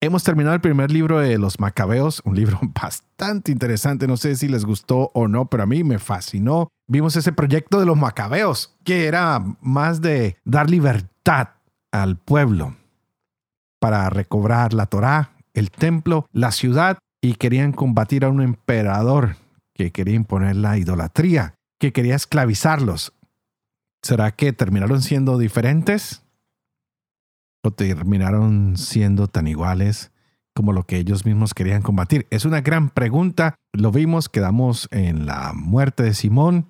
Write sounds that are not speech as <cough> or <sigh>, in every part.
Hemos terminado el primer libro de los Macabeos, un libro <laughs> bastante interesante, no sé si les gustó o no, pero a mí me fascinó. Vimos ese proyecto de los Macabeos, que era más de dar libertad al pueblo para recobrar la Torá, el templo, la ciudad, y querían combatir a un emperador que quería imponer la idolatría, que quería esclavizarlos. ¿Será que terminaron siendo diferentes? O terminaron siendo tan iguales como lo que ellos mismos querían combatir? Es una gran pregunta. Lo vimos, quedamos en la muerte de Simón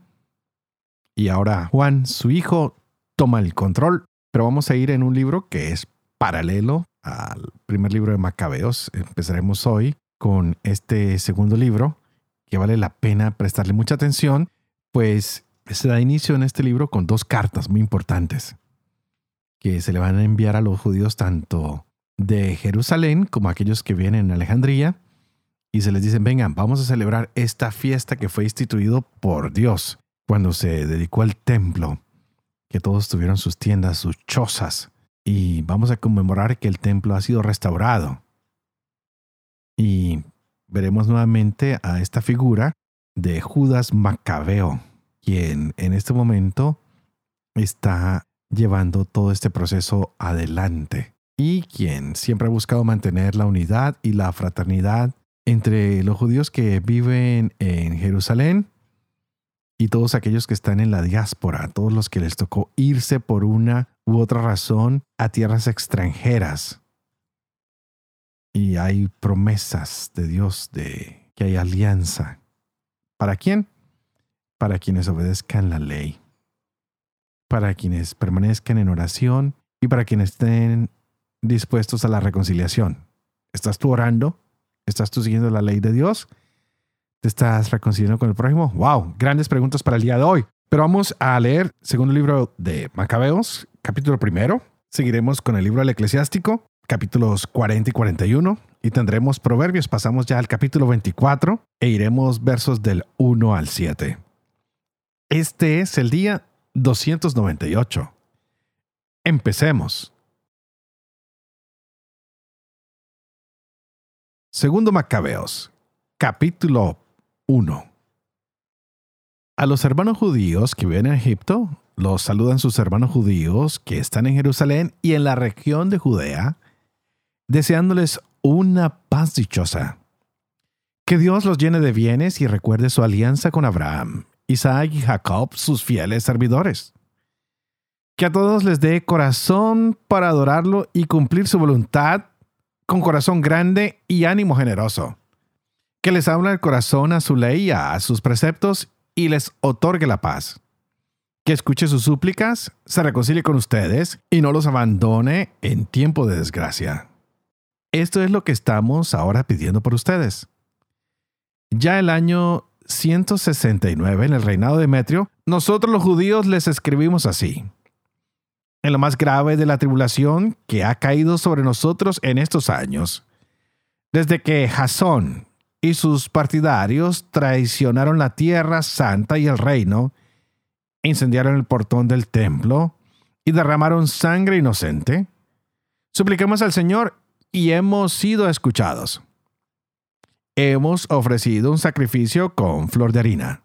y ahora Juan, su hijo, toma el control. Pero vamos a ir en un libro que es paralelo al primer libro de Macabeos. Empezaremos hoy con este segundo libro que vale la pena prestarle mucha atención, pues se da inicio en este libro con dos cartas muy importantes que se le van a enviar a los judíos tanto de Jerusalén como a aquellos que vienen en Alejandría y se les dicen, vengan, vamos a celebrar esta fiesta que fue instituido por Dios cuando se dedicó al templo, que todos tuvieron sus tiendas, sus chozas, y vamos a conmemorar que el templo ha sido restaurado. Y veremos nuevamente a esta figura de Judas Macabeo, quien en este momento está llevando todo este proceso adelante y quien siempre ha buscado mantener la unidad y la fraternidad entre los judíos que viven en Jerusalén y todos aquellos que están en la diáspora, todos los que les tocó irse por una u otra razón a tierras extranjeras. Y hay promesas de Dios de que hay alianza. ¿Para quién? Para quienes obedezcan la ley para quienes permanezcan en oración y para quienes estén dispuestos a la reconciliación. ¿Estás tú orando? ¿Estás tú siguiendo la ley de Dios? ¿Te estás reconciliando con el prójimo? ¡Wow! Grandes preguntas para el día de hoy. Pero vamos a leer segundo libro de Macabeos, capítulo primero. Seguiremos con el libro del Eclesiástico, capítulos 40 y 41. Y tendremos Proverbios. Pasamos ya al capítulo 24 e iremos versos del 1 al 7. Este es el día 298. Empecemos. Segundo Macabeos, capítulo 1. A los hermanos judíos que viven en Egipto, los saludan sus hermanos judíos que están en Jerusalén y en la región de Judea, deseándoles una paz dichosa. Que Dios los llene de bienes y recuerde su alianza con Abraham, Isaac y Jacob, sus fieles servidores. Que a todos les dé corazón para adorarlo y cumplir su voluntad con corazón grande y ánimo generoso. Que les abra el corazón a su ley y a sus preceptos y les otorgue la paz. Que escuche sus súplicas, se reconcilie con ustedes y no los abandone en tiempo de desgracia. Esto es lo que estamos ahora pidiendo por ustedes. Ya el año 169, en el reinado de Demetrio, nosotros los judíos les escribimos así. En lo más grave de la tribulación que ha caído sobre nosotros en estos años, desde que Jasón y sus partidarios traicionaron la tierra santa y el reino, incendiaron el portón del templo y derramaron sangre inocente, suplicamos al Señor y hemos sido escuchados hemos ofrecido un sacrificio con flor de harina.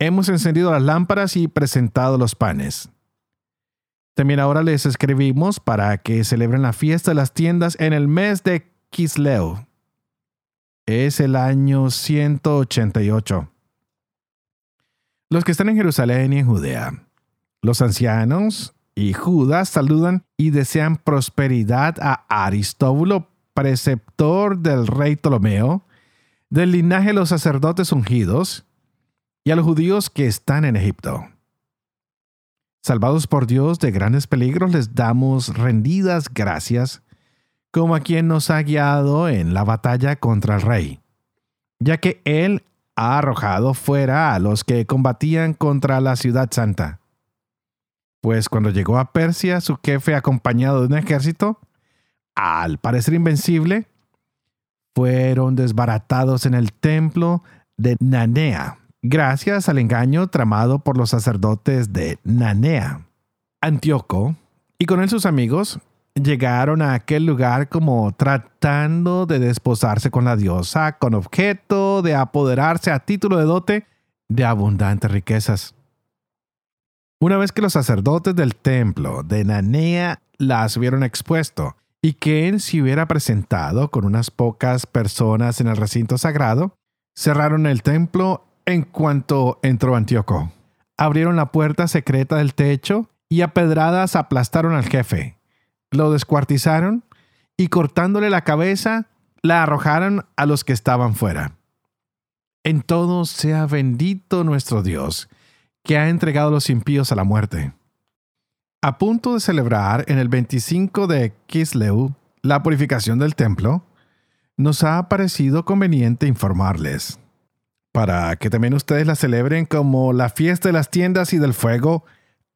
Hemos encendido las lámparas y presentado los panes. También ahora les escribimos para que celebren la fiesta de las tiendas en el mes de Kisleo. Es el año 188. Los que están en Jerusalén y en Judea, los ancianos y Judas saludan y desean prosperidad a Aristóbulo, preceptor del rey Ptolomeo, del linaje de los sacerdotes ungidos y a los judíos que están en Egipto. Salvados por Dios de grandes peligros, les damos rendidas gracias como a quien nos ha guiado en la batalla contra el rey, ya que Él ha arrojado fuera a los que combatían contra la ciudad santa. Pues cuando llegó a Persia, su jefe acompañado de un ejército, al parecer invencible, fueron desbaratados en el templo de Nanea, gracias al engaño tramado por los sacerdotes de Nanea. Antíoco y con él sus amigos llegaron a aquel lugar como tratando de desposarse con la diosa, con objeto de apoderarse a título de dote de abundantes riquezas. Una vez que los sacerdotes del templo de Nanea las hubieron expuesto y que él se hubiera presentado con unas pocas personas en el recinto sagrado, cerraron el templo en cuanto entró Antíoco. Abrieron la puerta secreta del techo y a pedradas aplastaron al jefe. Lo descuartizaron y cortándole la cabeza, la arrojaron a los que estaban fuera. En todo sea bendito nuestro Dios, que ha entregado a los impíos a la muerte. A punto de celebrar en el 25 de Kisleu la purificación del templo, nos ha parecido conveniente informarles, para que también ustedes la celebren como la fiesta de las tiendas y del fuego,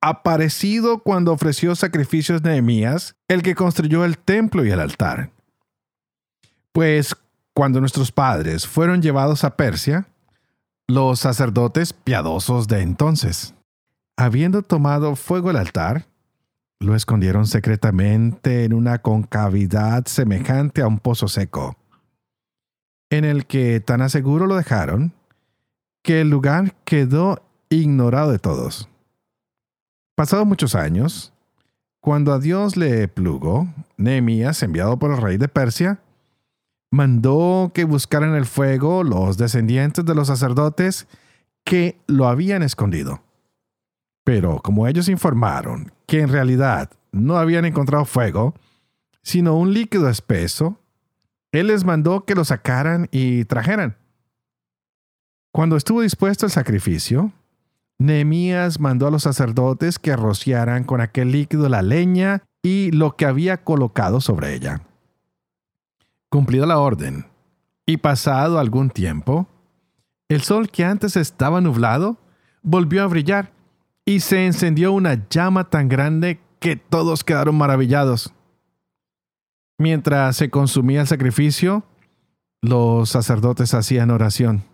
aparecido cuando ofreció sacrificios Nehemías, el que construyó el templo y el altar. Pues cuando nuestros padres fueron llevados a Persia, los sacerdotes piadosos de entonces, habiendo tomado fuego el altar, lo escondieron secretamente en una concavidad semejante a un pozo seco en el que tan aseguro lo dejaron que el lugar quedó ignorado de todos. Pasados muchos años, cuando a Dios le plugó, Nehemías, enviado por el rey de Persia, mandó que buscaran el fuego los descendientes de los sacerdotes que lo habían escondido. Pero como ellos informaron que en realidad no habían encontrado fuego, sino un líquido espeso él les mandó que lo sacaran y trajeran. Cuando estuvo dispuesto el sacrificio, Nehemías mandó a los sacerdotes que rociaran con aquel líquido la leña y lo que había colocado sobre ella. Cumplida la orden, y pasado algún tiempo, el sol que antes estaba nublado volvió a brillar y se encendió una llama tan grande que todos quedaron maravillados. Mientras se consumía el sacrificio, los sacerdotes hacían oración.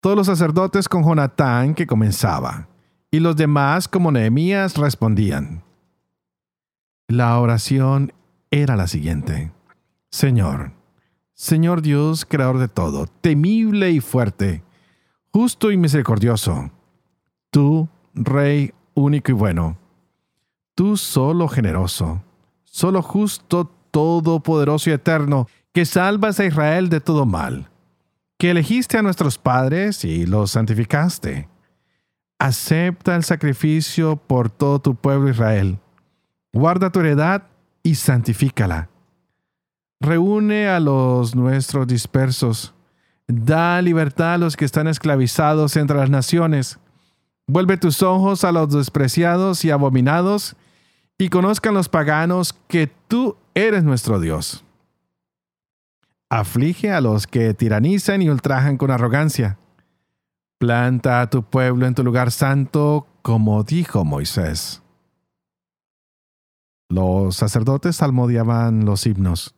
Todos los sacerdotes con Jonatán que comenzaba, y los demás como Nehemías respondían. La oración era la siguiente. Señor, Señor Dios, creador de todo, temible y fuerte, justo y misericordioso, tú, Rey único y bueno, tú solo generoso solo justo, todopoderoso y eterno, que salvas a Israel de todo mal, que elegiste a nuestros padres y los santificaste. Acepta el sacrificio por todo tu pueblo Israel. Guarda tu heredad y santifícala. Reúne a los nuestros dispersos. Da libertad a los que están esclavizados entre las naciones. Vuelve tus ojos a los despreciados y abominados y conozcan los paganos que tú eres nuestro Dios. Aflige a los que tiranizan y ultrajan con arrogancia. Planta a tu pueblo en tu lugar santo, como dijo Moisés. Los sacerdotes salmodiaban los himnos.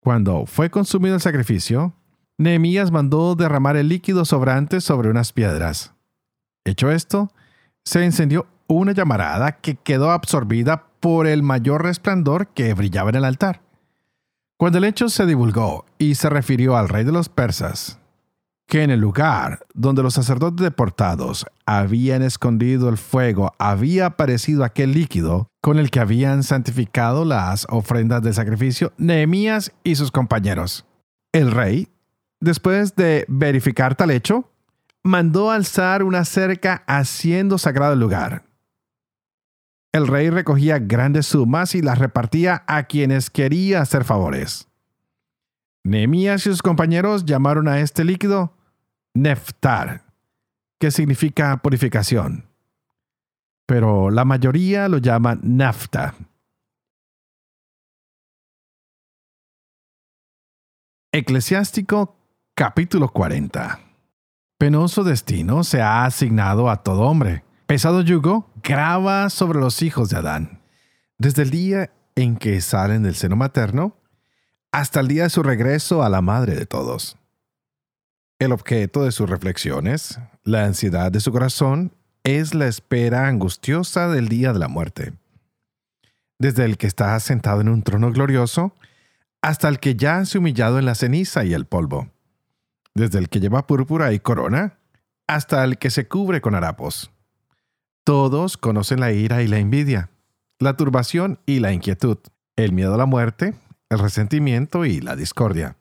Cuando fue consumido el sacrificio, Nehemías mandó derramar el líquido sobrante sobre unas piedras. Hecho esto, se encendió una llamarada que quedó absorbida por el mayor resplandor que brillaba en el altar. Cuando el hecho se divulgó y se refirió al rey de los persas, que en el lugar donde los sacerdotes deportados habían escondido el fuego había aparecido aquel líquido con el que habían santificado las ofrendas de sacrificio Nehemías y sus compañeros. El rey, después de verificar tal hecho, mandó alzar una cerca haciendo sagrado el lugar el rey recogía grandes sumas y las repartía a quienes quería hacer favores. Nehemías y sus compañeros llamaron a este líquido neftar, que significa purificación. Pero la mayoría lo llama nafta. Eclesiástico capítulo 40. Penoso destino se ha asignado a todo hombre. Pesado yugo grava sobre los hijos de Adán. Desde el día en que salen del seno materno hasta el día de su regreso a la madre de todos. El objeto de sus reflexiones, la ansiedad de su corazón, es la espera angustiosa del día de la muerte. Desde el que está sentado en un trono glorioso, hasta el que ya se humillado en la ceniza y el polvo. Desde el que lleva púrpura y corona, hasta el que se cubre con harapos. Todos conocen la ira y la envidia, la turbación y la inquietud, el miedo a la muerte, el resentimiento y la discordia.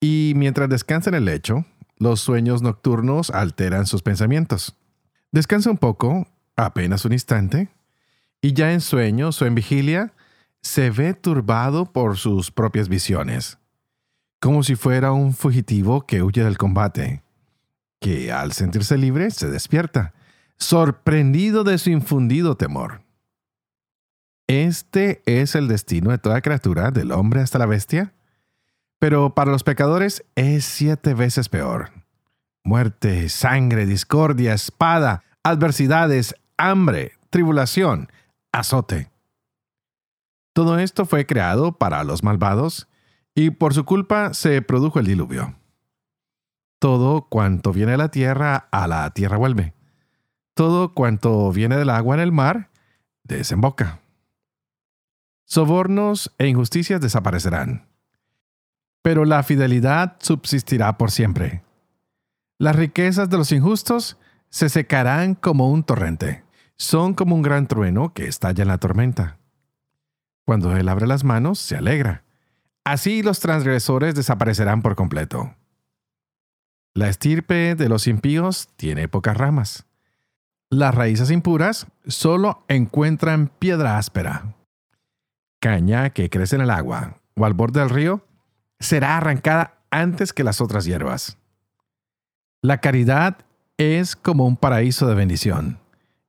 Y mientras descansa en el lecho, los sueños nocturnos alteran sus pensamientos. Descansa un poco, apenas un instante, y ya en sueños o en vigilia, se ve turbado por sus propias visiones, como si fuera un fugitivo que huye del combate, que al sentirse libre se despierta, sorprendido de su infundido temor. Este es el destino de toda criatura, del hombre hasta la bestia, pero para los pecadores es siete veces peor. Muerte, sangre, discordia, espada, adversidades, hambre, tribulación, azote. Todo esto fue creado para los malvados y por su culpa se produjo el diluvio. Todo cuanto viene de la tierra a la tierra vuelve. Todo cuanto viene del agua en el mar desemboca. Sobornos e injusticias desaparecerán pero la fidelidad subsistirá por siempre. Las riquezas de los injustos se secarán como un torrente. Son como un gran trueno que estalla en la tormenta. Cuando Él abre las manos, se alegra. Así los transgresores desaparecerán por completo. La estirpe de los impíos tiene pocas ramas. Las raíces impuras solo encuentran piedra áspera. Caña que crece en el agua o al borde del río será arrancada antes que las otras hierbas. La caridad es como un paraíso de bendición,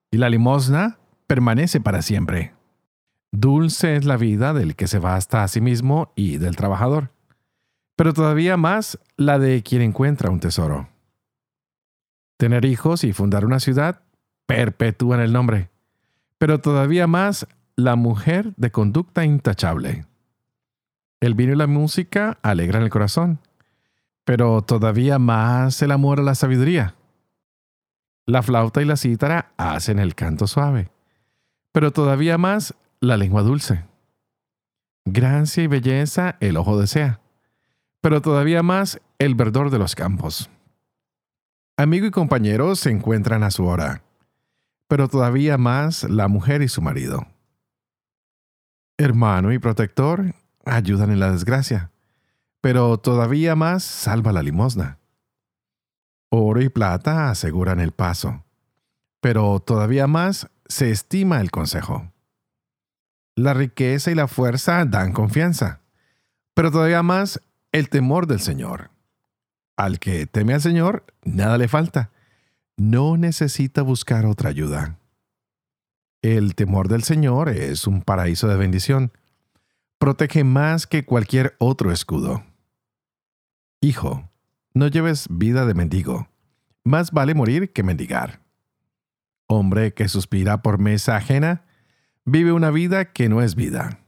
y la limosna permanece para siempre. Dulce es la vida del que se basta a sí mismo y del trabajador, pero todavía más la de quien encuentra un tesoro. Tener hijos y fundar una ciudad perpetúan el nombre, pero todavía más la mujer de conducta intachable. El vino y la música alegran el corazón, pero todavía más el amor a la sabiduría. La flauta y la cítara hacen el canto suave, pero todavía más la lengua dulce. Gracia y belleza el ojo desea, pero todavía más el verdor de los campos. Amigo y compañero se encuentran a su hora, pero todavía más la mujer y su marido. Hermano y protector ayudan en la desgracia, pero todavía más salva la limosna. Oro y plata aseguran el paso, pero todavía más se estima el consejo. La riqueza y la fuerza dan confianza, pero todavía más el temor del Señor. Al que teme al Señor, nada le falta. No necesita buscar otra ayuda. El temor del Señor es un paraíso de bendición protege más que cualquier otro escudo. Hijo, no lleves vida de mendigo. Más vale morir que mendigar. Hombre que suspira por mesa ajena, vive una vida que no es vida.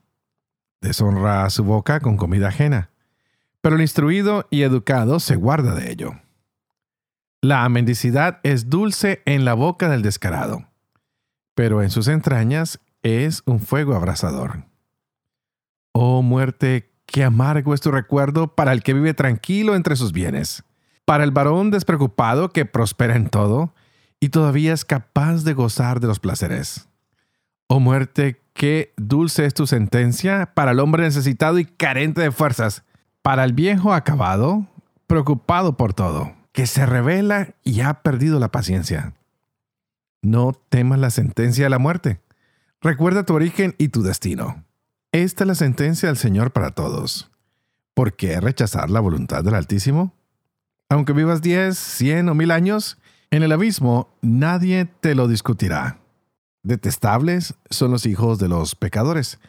Deshonra a su boca con comida ajena, pero el instruido y educado se guarda de ello. La mendicidad es dulce en la boca del descarado, pero en sus entrañas es un fuego abrasador. Oh muerte, qué amargo es tu recuerdo para el que vive tranquilo entre sus bienes, para el varón despreocupado que prospera en todo y todavía es capaz de gozar de los placeres. Oh muerte, qué dulce es tu sentencia para el hombre necesitado y carente de fuerzas, para el viejo acabado, preocupado por todo, que se revela y ha perdido la paciencia. No temas la sentencia de la muerte. Recuerda tu origen y tu destino. Esta es la sentencia del Señor para todos. ¿Por qué rechazar la voluntad del Altísimo? Aunque vivas diez, cien o mil años, en el abismo nadie te lo discutirá. Detestables son los hijos de los pecadores,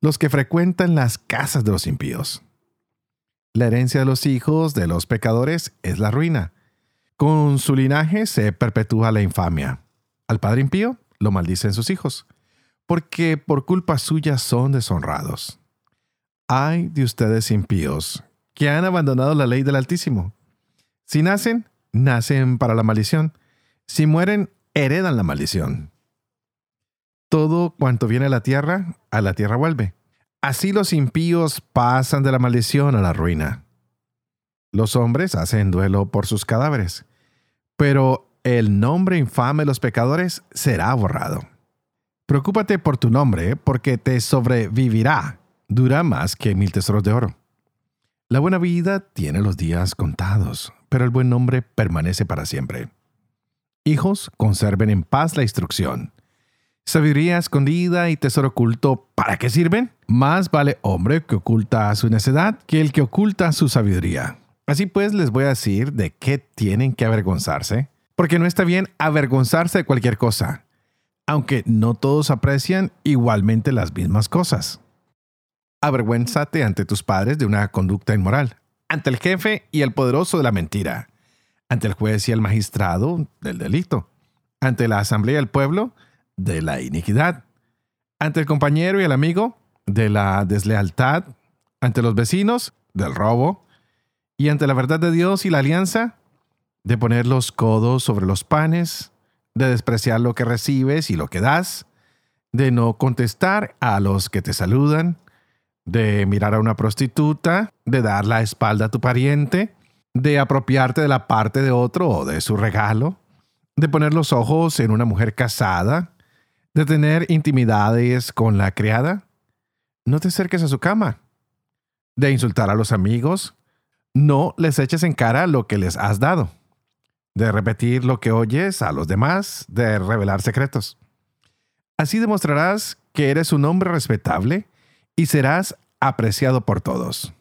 los que frecuentan las casas de los impíos. La herencia de los hijos de los pecadores es la ruina. Con su linaje se perpetúa la infamia. Al padre impío lo maldicen sus hijos, porque por culpa suya son deshonrados. Ay de ustedes impíos, que han abandonado la ley del Altísimo. Si nacen, nacen para la maldición. Si mueren, heredan la maldición. Todo cuanto viene a la tierra, a la tierra vuelve. Así los impíos pasan de la maldición a la ruina. Los hombres hacen duelo por sus cadáveres, pero el nombre infame de los pecadores será borrado. Preocúpate por tu nombre, porque te sobrevivirá. Dura más que mil tesoros de oro. La buena vida tiene los días contados, pero el buen nombre permanece para siempre. Hijos, conserven en paz la instrucción. Sabiduría escondida y tesoro oculto, ¿para qué sirven? Más vale hombre que oculta su necedad que el que oculta su sabiduría. Así pues, les voy a decir de qué tienen que avergonzarse, porque no está bien avergonzarse de cualquier cosa, aunque no todos aprecian igualmente las mismas cosas. Avergüénzate ante tus padres de una conducta inmoral, ante el jefe y el poderoso de la mentira, ante el juez y el magistrado del delito, ante la asamblea del pueblo de la iniquidad, ante el compañero y el amigo de la deslealtad, ante los vecinos del robo, y ante la verdad de Dios y la alianza, de poner los codos sobre los panes, de despreciar lo que recibes y lo que das, de no contestar a los que te saludan, de mirar a una prostituta, de dar la espalda a tu pariente, de apropiarte de la parte de otro o de su regalo, de poner los ojos en una mujer casada, de tener intimidades con la criada. No te acerques a su cama. De insultar a los amigos. No les eches en cara lo que les has dado. De repetir lo que oyes a los demás, de revelar secretos. Así demostrarás que eres un hombre respetable y serás apreciado por todos.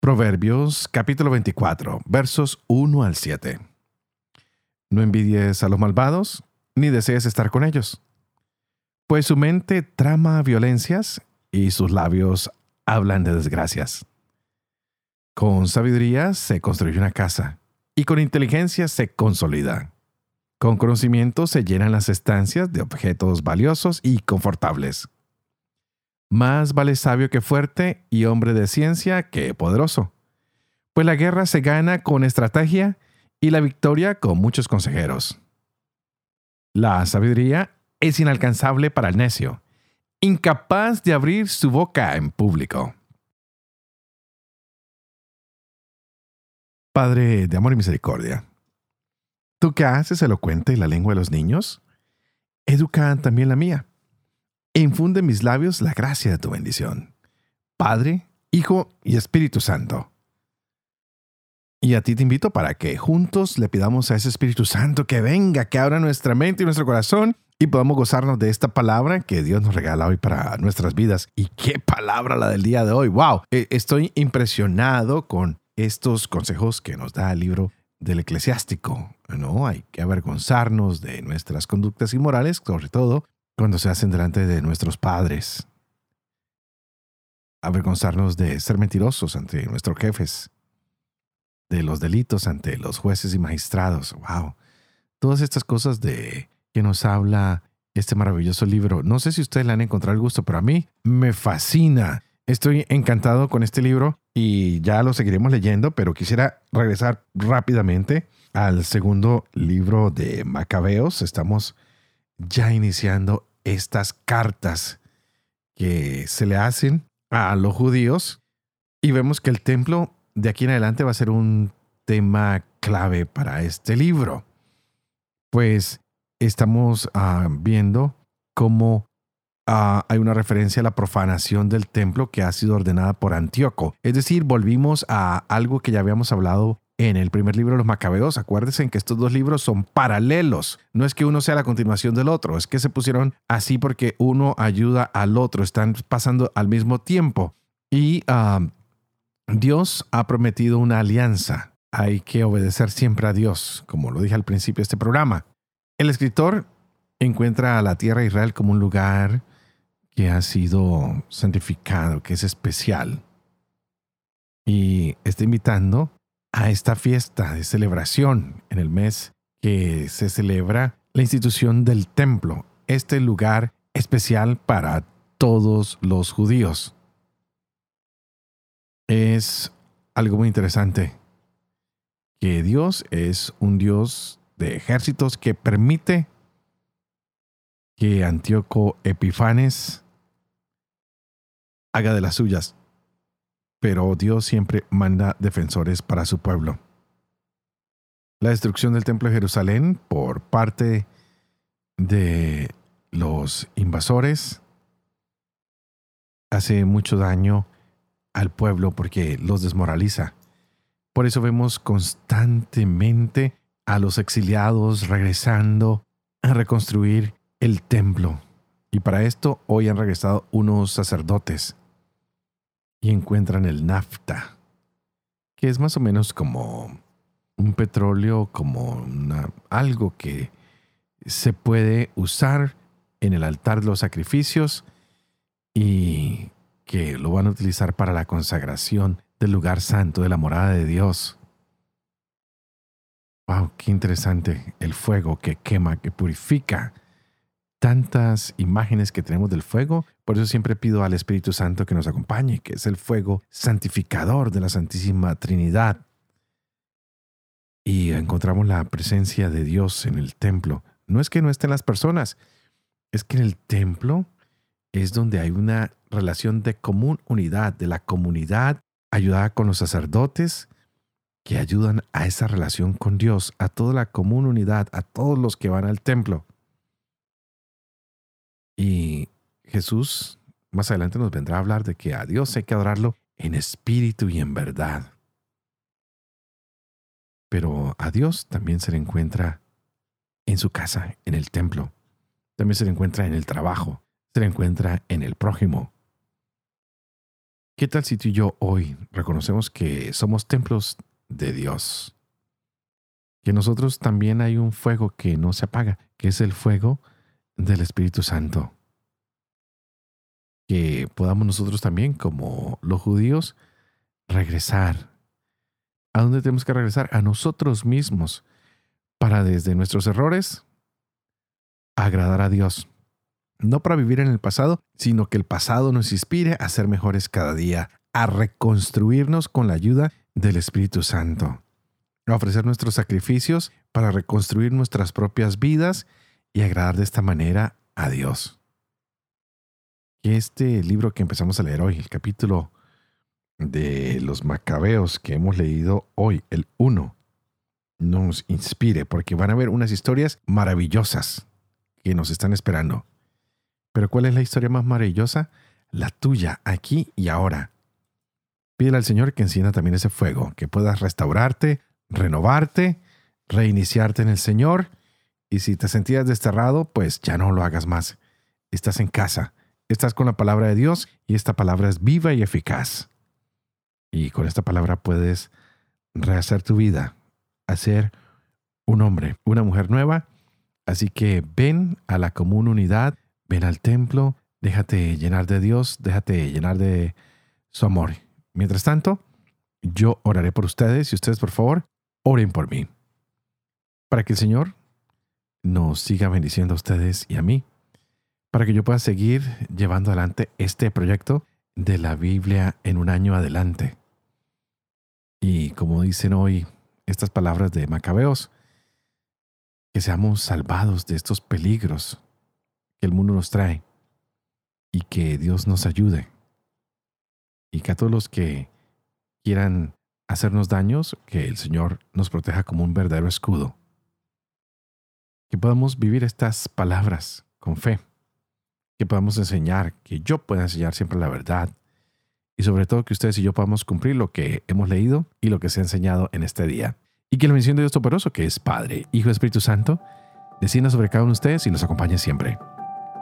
Proverbios capítulo 24, versos 1 al 7. No envidies a los malvados, ni desees estar con ellos, pues su mente trama violencias y sus labios hablan de desgracias. Con sabiduría se construye una casa, y con inteligencia se consolida. Con conocimiento se llenan las estancias de objetos valiosos y confortables. Más vale sabio que fuerte y hombre de ciencia que poderoso. Pues la guerra se gana con estrategia y la victoria con muchos consejeros. La sabiduría es inalcanzable para el necio, incapaz de abrir su boca en público. Padre de amor y misericordia, ¿Tú qué haces elocuente la lengua de los niños? Educa también la mía. E infunde en mis labios la gracia de tu bendición. Padre, Hijo y Espíritu Santo. Y a ti te invito para que juntos le pidamos a ese Espíritu Santo que venga, que abra nuestra mente y nuestro corazón y podamos gozarnos de esta palabra que Dios nos regala hoy para nuestras vidas. Y qué palabra la del día de hoy. ¡Wow! E, estoy impresionado con estos consejos que nos da el libro del eclesiástico. No hay que avergonzarnos de nuestras conductas inmorales, sobre todo cuando se hacen delante de nuestros padres. Avergonzarnos de ser mentirosos ante nuestros jefes, de los delitos ante los jueces y magistrados. Wow. Todas estas cosas de que nos habla este maravilloso libro. No sé si ustedes le han encontrado el gusto, pero a mí me fascina. Estoy encantado con este libro y ya lo seguiremos leyendo, pero quisiera regresar rápidamente al segundo libro de Macabeos. Estamos ya iniciando estas cartas que se le hacen a los judíos y vemos que el templo de aquí en adelante va a ser un tema clave para este libro. Pues estamos ah, viendo cómo Ah, hay una referencia a la profanación del templo que ha sido ordenada por Antíoco. Es decir, volvimos a algo que ya habíamos hablado en el primer libro de los Macabeos. Acuérdense que estos dos libros son paralelos. No es que uno sea la continuación del otro, es que se pusieron así porque uno ayuda al otro, están pasando al mismo tiempo. Y ah, Dios ha prometido una alianza. Hay que obedecer siempre a Dios, como lo dije al principio de este programa. El escritor encuentra a la tierra de Israel como un lugar que ha sido santificado, que es especial. Y está invitando a esta fiesta de celebración en el mes que se celebra la institución del templo, este lugar especial para todos los judíos. Es algo muy interesante que Dios es un Dios de ejércitos que permite que Antíoco Epifanes haga de las suyas, pero Dios siempre manda defensores para su pueblo. La destrucción del templo de Jerusalén por parte de los invasores hace mucho daño al pueblo porque los desmoraliza. Por eso vemos constantemente a los exiliados regresando a reconstruir el templo. Y para esto hoy han regresado unos sacerdotes y encuentran el nafta, que es más o menos como un petróleo, como algo que se puede usar en el altar de los sacrificios y que lo van a utilizar para la consagración del lugar santo, de la morada de Dios. Wow, qué interesante el fuego que quema, que purifica. Tantas imágenes que tenemos del fuego, por eso siempre pido al Espíritu Santo que nos acompañe, que es el fuego santificador de la Santísima Trinidad. Y encontramos la presencia de Dios en el templo. No es que no estén las personas, es que en el templo es donde hay una relación de común unidad, de la comunidad ayudada con los sacerdotes que ayudan a esa relación con Dios, a toda la común unidad, a todos los que van al templo. Y Jesús más adelante nos vendrá a hablar de que a Dios hay que adorarlo en espíritu y en verdad. Pero a Dios también se le encuentra en su casa, en el templo. También se le encuentra en el trabajo, se le encuentra en el prójimo. ¿Qué tal si tú y yo hoy reconocemos que somos templos de Dios? Que nosotros también hay un fuego que no se apaga, que es el fuego del Espíritu Santo. Que podamos nosotros también, como los judíos, regresar. ¿A dónde tenemos que regresar? A nosotros mismos, para desde nuestros errores agradar a Dios no para vivir en el pasado, sino que el pasado nos inspire a ser mejores cada día, a reconstruirnos con la ayuda del Espíritu Santo, a ofrecer nuestros sacrificios para reconstruir nuestras propias vidas y agradar de esta manera a Dios. Este libro que empezamos a leer hoy, el capítulo de los macabeos que hemos leído hoy, el 1, nos inspire porque van a ver unas historias maravillosas que nos están esperando. Pero ¿cuál es la historia más maravillosa? La tuya, aquí y ahora. Pídele al Señor que encienda también ese fuego, que puedas restaurarte, renovarte, reiniciarte en el Señor. Y si te sentías desterrado, pues ya no lo hagas más. Estás en casa, estás con la palabra de Dios y esta palabra es viva y eficaz. Y con esta palabra puedes rehacer tu vida, hacer un hombre, una mujer nueva. Así que ven a la común unidad Ven al templo, déjate llenar de Dios, déjate llenar de su amor. Mientras tanto, yo oraré por ustedes y ustedes, por favor, oren por mí. Para que el Señor nos siga bendiciendo a ustedes y a mí, para que yo pueda seguir llevando adelante este proyecto de la Biblia en un año adelante. Y como dicen hoy estas palabras de Macabeos, que seamos salvados de estos peligros que el mundo nos trae y que Dios nos ayude. Y que a todos los que quieran hacernos daños, que el Señor nos proteja como un verdadero escudo. Que podamos vivir estas palabras con fe. Que podamos enseñar, que yo pueda enseñar siempre la verdad. Y sobre todo que ustedes y yo podamos cumplir lo que hemos leído y lo que se ha enseñado en este día. Y que la bendición de Dios Toporoso, que es Padre, Hijo Espíritu Santo, descienda sobre cada uno de ustedes y los acompañe siempre.